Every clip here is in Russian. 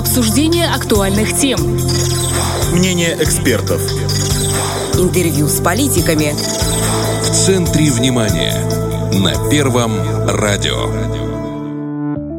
Обсуждение актуальных тем. Мнение экспертов. Интервью с политиками. В центре внимания. На Первом радио.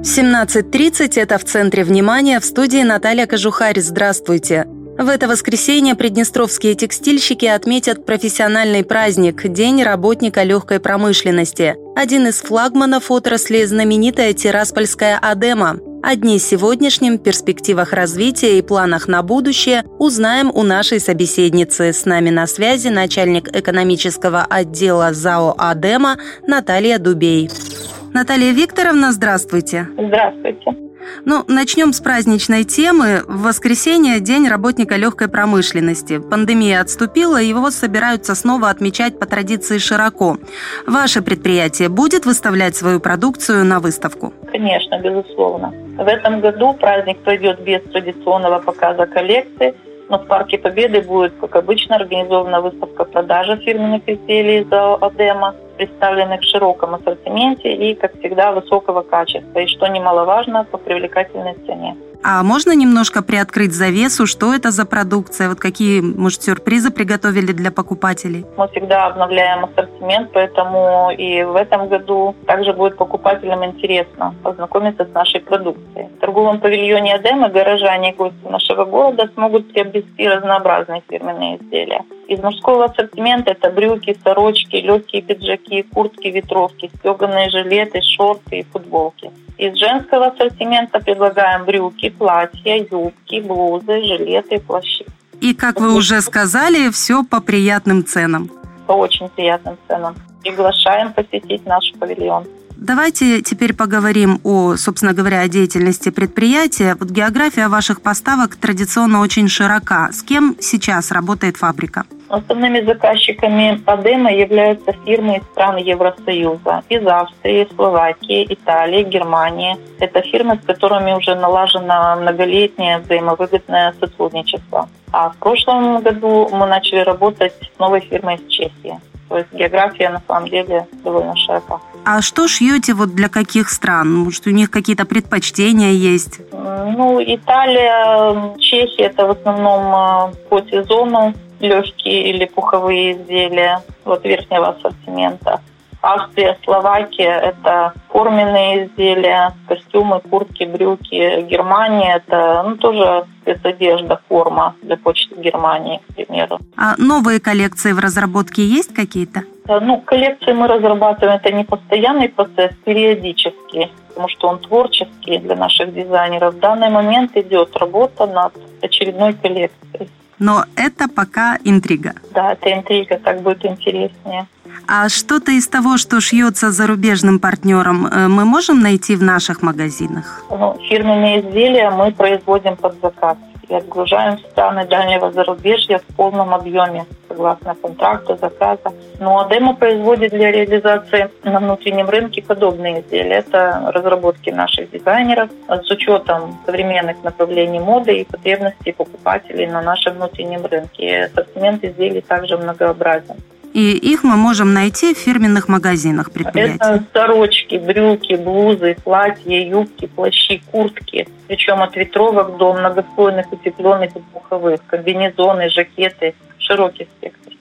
17.30 – это в центре внимания. В студии Наталья Кожухарь. Здравствуйте. В это воскресенье приднестровские текстильщики отметят профессиональный праздник – День работника легкой промышленности. Один из флагманов отрасли – знаменитая Тираспольская «Адема». О дне сегодняшнем, перспективах развития и планах на будущее узнаем у нашей собеседницы. С нами на связи начальник экономического отдела ЗАО «Адема» Наталья Дубей. Наталья Викторовна, здравствуйте. Здравствуйте. Ну, начнем с праздничной темы. В воскресенье – День работника легкой промышленности. Пандемия отступила, и его собираются снова отмечать по традиции широко. Ваше предприятие будет выставлять свою продукцию на выставку? Конечно, безусловно. В этом году праздник пройдет без традиционного показа коллекции, но в Парке Победы будет, как обычно, организована выставка продажи фирменных изделий за Адема – представлены в широком ассортименте и, как всегда, высокого качества, и, что немаловажно, по привлекательной цене. А можно немножко приоткрыть завесу, что это за продукция, вот какие, может, сюрпризы приготовили для покупателей? Мы всегда обновляем ассортимент, поэтому и в этом году также будет покупателям интересно познакомиться с нашей продукцией. В торговом павильоне Адема горожане гости нашего города смогут приобрести разнообразные фирменные изделия. Из мужского ассортимента это брюки, сорочки, легкие пиджаки, куртки, ветровки, стеганые жилеты, шорты и футболки. Из женского ассортимента предлагаем брюки, платья, юбки, блузы, жилеты и плащи. И, как вы уже сказали, все по приятным ценам. По очень приятным ценам. Приглашаем посетить наш павильон. Давайте теперь поговорим о, собственно говоря, о деятельности предприятия. Вот география ваших поставок традиционно очень широка. С кем сейчас работает фабрика? Основными заказчиками Адема являются фирмы из стран Евросоюза. Из Австрии, Словакии, Италии, Германии. Это фирмы, с которыми уже налажено многолетнее взаимовыгодное сотрудничество. А в прошлом году мы начали работать с новой фирмой из Чехии. То есть география на самом деле довольно широка. А что шьете вот для каких стран? Может, у них какие-то предпочтения есть? Ну, Италия, Чехия – это в основном э, по сезону легкие или пуховые изделия вот верхнего ассортимента. Австрия, Словакия – это форменные изделия, костюмы, куртки, брюки. Германия – это ну, тоже спецодежда, форма для почты Германии, к примеру. А новые коллекции в разработке есть какие-то? Э, ну, коллекции мы разрабатываем, это не постоянный процесс, периодически, потому что он творческий для наших дизайнеров. В данный момент идет работа над очередной коллекцией. Но это пока интрига. Да, это интрига, так будет интереснее. А что-то из того, что шьется зарубежным партнером, э, мы можем найти в наших магазинах? Ну, фирменные изделия мы производим под заказ и отгружаем в страны дальнего зарубежья в полном объеме, согласно контракту, заказа. Ну, а демо производит для реализации на внутреннем рынке подобные изделия. Это разработки наших дизайнеров с учетом современных направлений моды и потребностей покупателей на нашем внутреннем рынке. И ассортимент изделий также многообразен. И их мы можем найти в фирменных магазинах предприятий. Это сорочки, брюки, блузы, платья, юбки, плащи, куртки. Причем от ветровок до многослойных, утепленных и пуховых. Комбинезоны, жакеты, широкий спектр.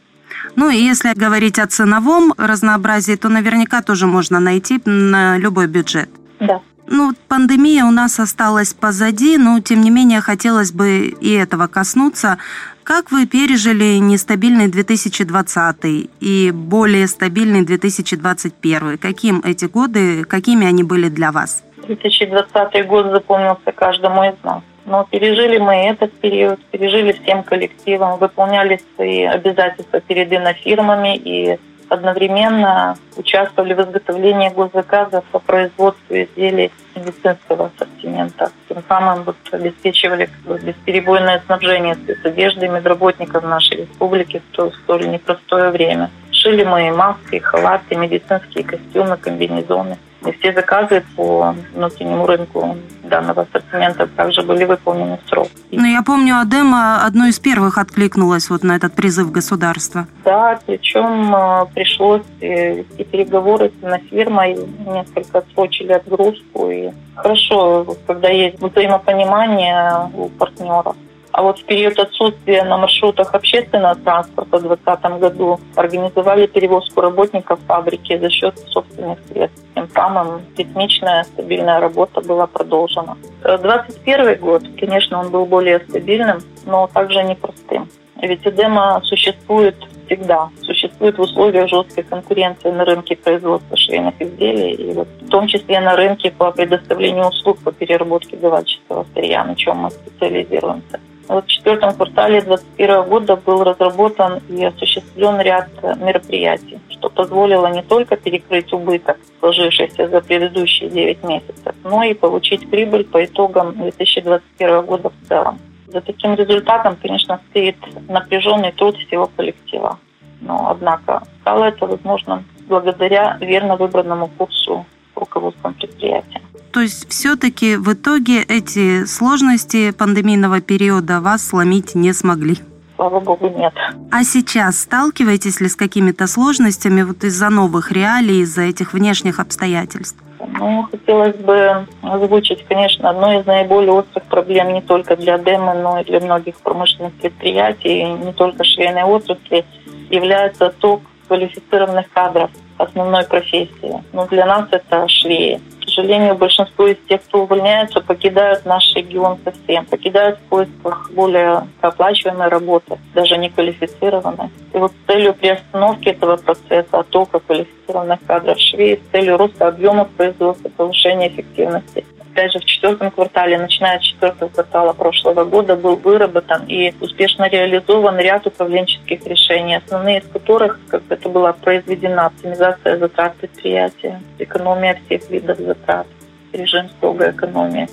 Ну и если говорить о ценовом разнообразии, то наверняка тоже можно найти на любой бюджет. Да. Ну, пандемия у нас осталась позади, но тем не менее хотелось бы и этого коснуться. Как вы пережили нестабильный 2020 и более стабильный 2021? Каким эти годы, какими они были для вас? 2020 год запомнился каждому из нас. Но пережили мы этот период, пережили всем коллективом, выполняли свои обязательства перед инофирмами и одновременно участвовали в изготовлении госзаказов по производству изделий медицинского ассортимента. Тем самым вот обеспечивали бесперебойное снабжение спецодежды медработников нашей республики в столь непростое время. Шили мы маски, халаты, медицинские костюмы, комбинезоны. И все заказы по внутреннему рынку данного ассортимента также были выполнены в срок. Ну, я помню, Адема одной из первых откликнулась вот на этот призыв государства. Да, причем э, пришлось э, вести переговоры с фирмой, несколько отсрочили отгрузку. И хорошо, когда есть взаимопонимание у партнеров. А вот в период отсутствия на маршрутах общественного транспорта в 2020 году организовали перевозку работников фабрики за счет собственных средств. Тем самым ритмичная, стабильная работа была продолжена. 2021 год, конечно, он был более стабильным, но также непростым. Ведь эдема существует всегда. Существует в условиях жесткой конкуренции на рынке производства швейных изделий, и вот в том числе на рынке по предоставлению услуг по переработке давальческого сырья, на чем мы специализируемся. В четвертом квартале 2021 года был разработан и осуществлен ряд мероприятий, что позволило не только перекрыть убыток, сложившийся за предыдущие 9 месяцев, но и получить прибыль по итогам 2021 года в целом. За таким результатом, конечно, стоит напряженный труд всего коллектива. Но, однако, стало это возможным благодаря верно выбранному курсу руководством предприятия. То есть все-таки в итоге эти сложности пандемийного периода вас сломить не смогли? Слава богу, нет. А сейчас сталкиваетесь ли с какими-то сложностями вот из-за новых реалий, из-за этих внешних обстоятельств? Ну, хотелось бы озвучить, конечно, одной из наиболее острых проблем не только для ДЭМа, но и для многих промышленных предприятий, не только швейной отрасли, является отток квалифицированных кадров основной профессии. Но для нас это швеи сожалению, большинство из тех, кто увольняется, покидают наш регион совсем, покидают в поисках более оплачиваемой работы, даже не квалифицированной. И вот с целью приостановки этого процесса, оттока квалифицированных кадров швей, с целью роста объемов производства, повышения эффективности, опять же, в четвертом квартале, начиная с четвертого квартала прошлого года, был выработан и успешно реализован ряд управленческих решений, основные из которых, как это была произведена оптимизация затрат предприятия, экономия всех видов затрат, режим строгой экономии,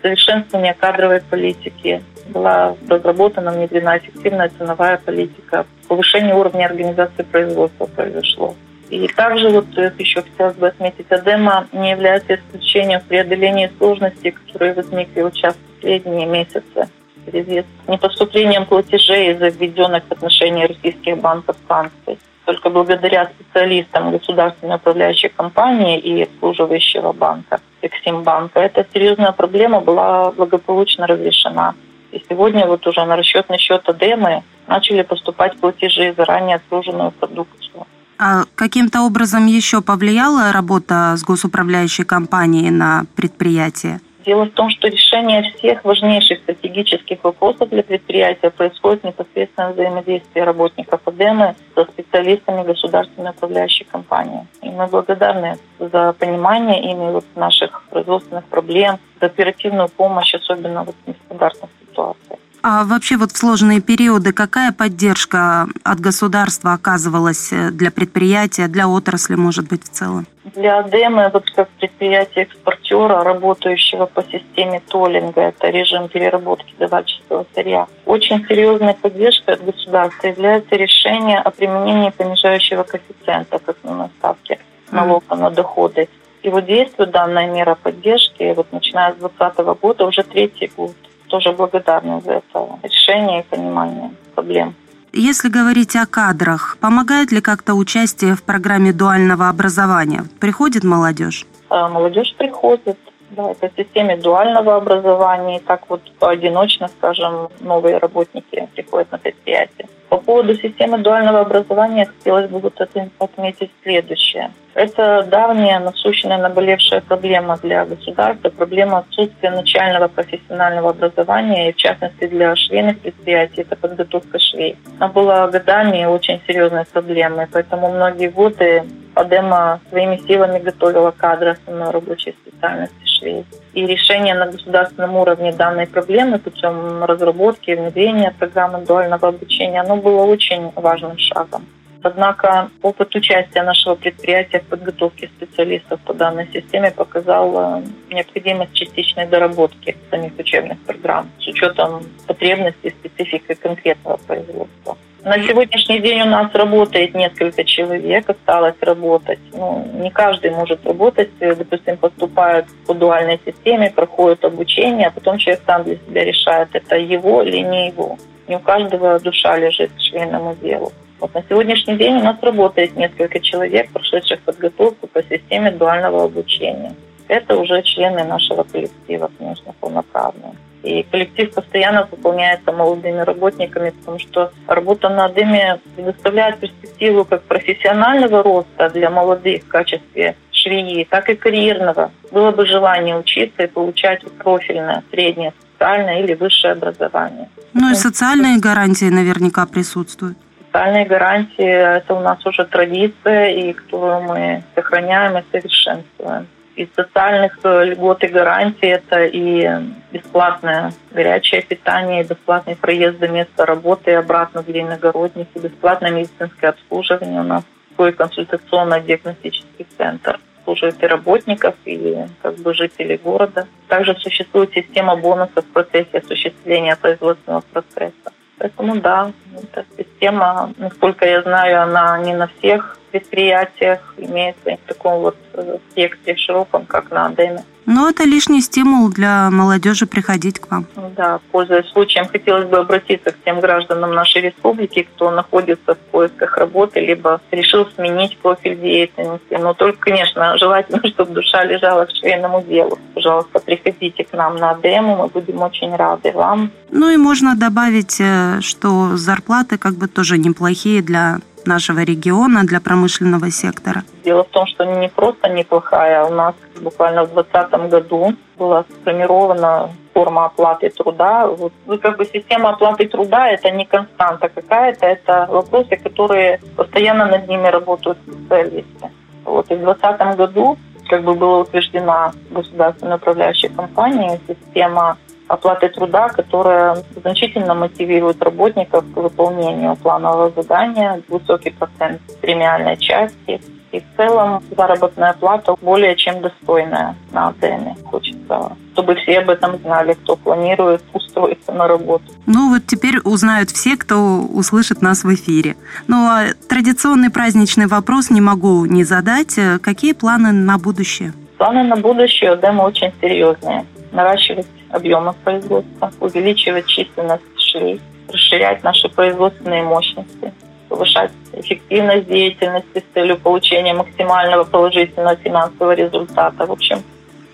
совершенствование кадровой политики, была разработана, внедрена эффективная ценовая политика, повышение уровня организации производства произошло. И также вот еще хотелось бы отметить, Адема не является исключением в преодолении сложностей, которые возникли сейчас в последние месяцы в связи с непоступлением платежей из-за введенных в отношении российских банков санкций. Только благодаря специалистам государственной управляющей компании и обслуживающего банка, Эксимбанка, эта серьезная проблема была благополучно разрешена. И сегодня вот уже на расчетный счет Адемы начали поступать платежи за ранее отслуженную продукцию. А каким-то образом еще повлияла работа с госуправляющей компанией на предприятие? Дело в том, что решение всех важнейших стратегических вопросов для предприятия происходит непосредственно взаимодействие работников АДЭМы со специалистами государственной управляющей компании. И мы благодарны за понимание ими вот наших производственных проблем, за оперативную помощь, особенно вот в нестандартных ситуациях. А вообще вот в сложные периоды какая поддержка от государства оказывалась э, для предприятия, для отрасли, может быть, в целом? Для ДЭМы, вот как предприятия экспортера, работающего по системе толлинга, это режим переработки давальческого сырья, очень серьезной поддержкой от государства является решение о применении понижающего коэффициента к основной ставке налога на доходы. И вот действует данная мера поддержки, вот начиная с 2020 года, уже третий год тоже благодарны за это решение и понимание проблем. Если говорить о кадрах, помогает ли как-то участие в программе дуального образования? Приходит молодежь? А, молодежь приходит. Да, это в системе дуального образования. И так вот поодиночно, скажем, новые работники приходят на предприятие. По поводу системы дуального образования хотелось бы вот отметить следующее. Это давняя, насущная, наболевшая проблема для государства, проблема отсутствия начального профессионального образования, и в частности для швейных предприятий, это подготовка швей. Она была годами очень серьезной проблемой, поэтому многие годы Адема своими силами готовила кадры основной рабочей специальности швей. И решение на государственном уровне данной проблемы путем разработки и внедрения программы дуального обучения, оно было очень важным шагом. Однако опыт участия нашего предприятия в подготовке специалистов по данной системе показал э, необходимость частичной доработки самих учебных программ с учетом потребностей и специфики конкретного производства. На сегодняшний день у нас работает несколько человек, осталось работать. Ну, не каждый может работать. Допустим, поступают по дуальной системе, проходят обучение, а потом человек сам для себя решает, это его или не его. Не у каждого душа лежит к швейному делу. Вот на сегодняшний день у нас работает несколько человек, прошедших подготовку по системе дуального обучения. Это уже члены нашего коллектива, конечно, полноправные. И коллектив постоянно пополняется молодыми работниками, потому что работа на Адеме предоставляет перспективу как профессионального роста для молодых в качестве швеи, так и карьерного. Было бы желание учиться и получать профильное, среднее, социальное или высшее образование. Ну и социальные гарантии наверняка присутствуют. Социальные гарантии – это у нас уже традиция, и которую мы сохраняем и совершенствуем. Из социальных э, льгот и гарантий это и бесплатное горячее питание, и бесплатный проезд до места работы и обратно для иногородних, и бесплатное медицинское обслуживание у нас, такой консультационно-диагностический центр служит и работников, и как бы жителей города. Также существует система бонусов в процессе осуществления производственного процесса. Поэтому да, эта система, насколько я знаю, она не на всех предприятиях имеется в таком вот э, спектре широком, как на Адеме. Но это лишний стимул для молодежи приходить к вам. Да, пользуясь случаем, хотелось бы обратиться к тем гражданам нашей республики, кто находится в поисках работы, либо решил сменить профиль деятельности. Но только, конечно, желательно, чтобы душа лежала к швейному делу. Пожалуйста, приходите к нам на демо, мы будем очень рады вам. Ну и можно добавить, э, что зарплаты как бы тоже неплохие для нашего региона для промышленного сектора? Дело в том, что не просто неплохая. У нас буквально в 2020 году была сформирована форма оплаты труда. Вот, ну, как бы система оплаты труда – это не константа какая-то, это вопросы, которые постоянно над ними работают специалисты. Вот, и в 2020 году как бы была утверждена государственной управляющей компанией система оплаты труда, которая значительно мотивирует работников к выполнению планового задания, высокий процент премиальной части. И в целом заработная плата более чем достойная на АТМе. Хочется, чтобы все об этом знали, кто планирует устроиться на работу. Ну вот теперь узнают все, кто услышит нас в эфире. Ну а традиционный праздничный вопрос не могу не задать. Какие планы на будущее? Планы на будущее у ДЭМа очень серьезные. Наращивать объемов производства, увеличивать численность швей, расширять наши производственные мощности, повышать эффективность деятельности с целью получения максимального положительного финансового результата. В общем,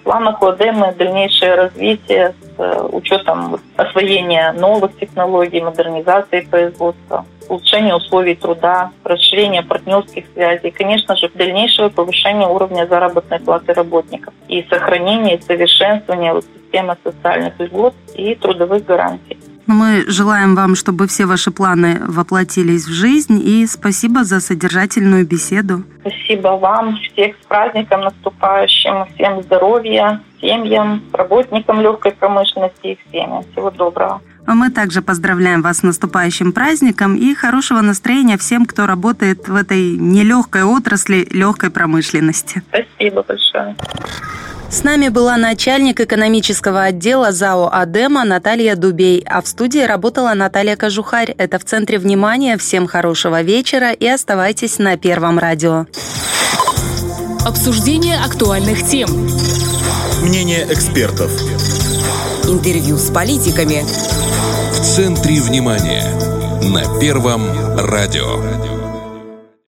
в планах ОДМ дальнейшее развитие с э, учетом освоения новых технологий, модернизации производства, улучшение условий труда, расширение партнерских связей, конечно же, дальнейшего повышения уровня заработной платы работников и сохранение и совершенствование вот системы социальных льгот и трудовых гарантий. Мы желаем вам, чтобы все ваши планы воплотились в жизнь, и спасибо за содержательную беседу. Спасибо вам, всех с праздником наступающим, всем здоровья, семьям, работникам легкой промышленности и всем. Всего доброго. А мы также поздравляем вас с наступающим праздником и хорошего настроения всем, кто работает в этой нелегкой отрасли легкой промышленности. Спасибо большое. С нами была начальник экономического отдела ЗАО «Адема» Наталья Дубей, а в студии работала Наталья Кожухарь. Это в центре внимания. Всем хорошего вечера и оставайтесь на Первом радио. Обсуждение актуальных тем. Мнение экспертов. Интервью с политиками в центре внимания на Первом радио.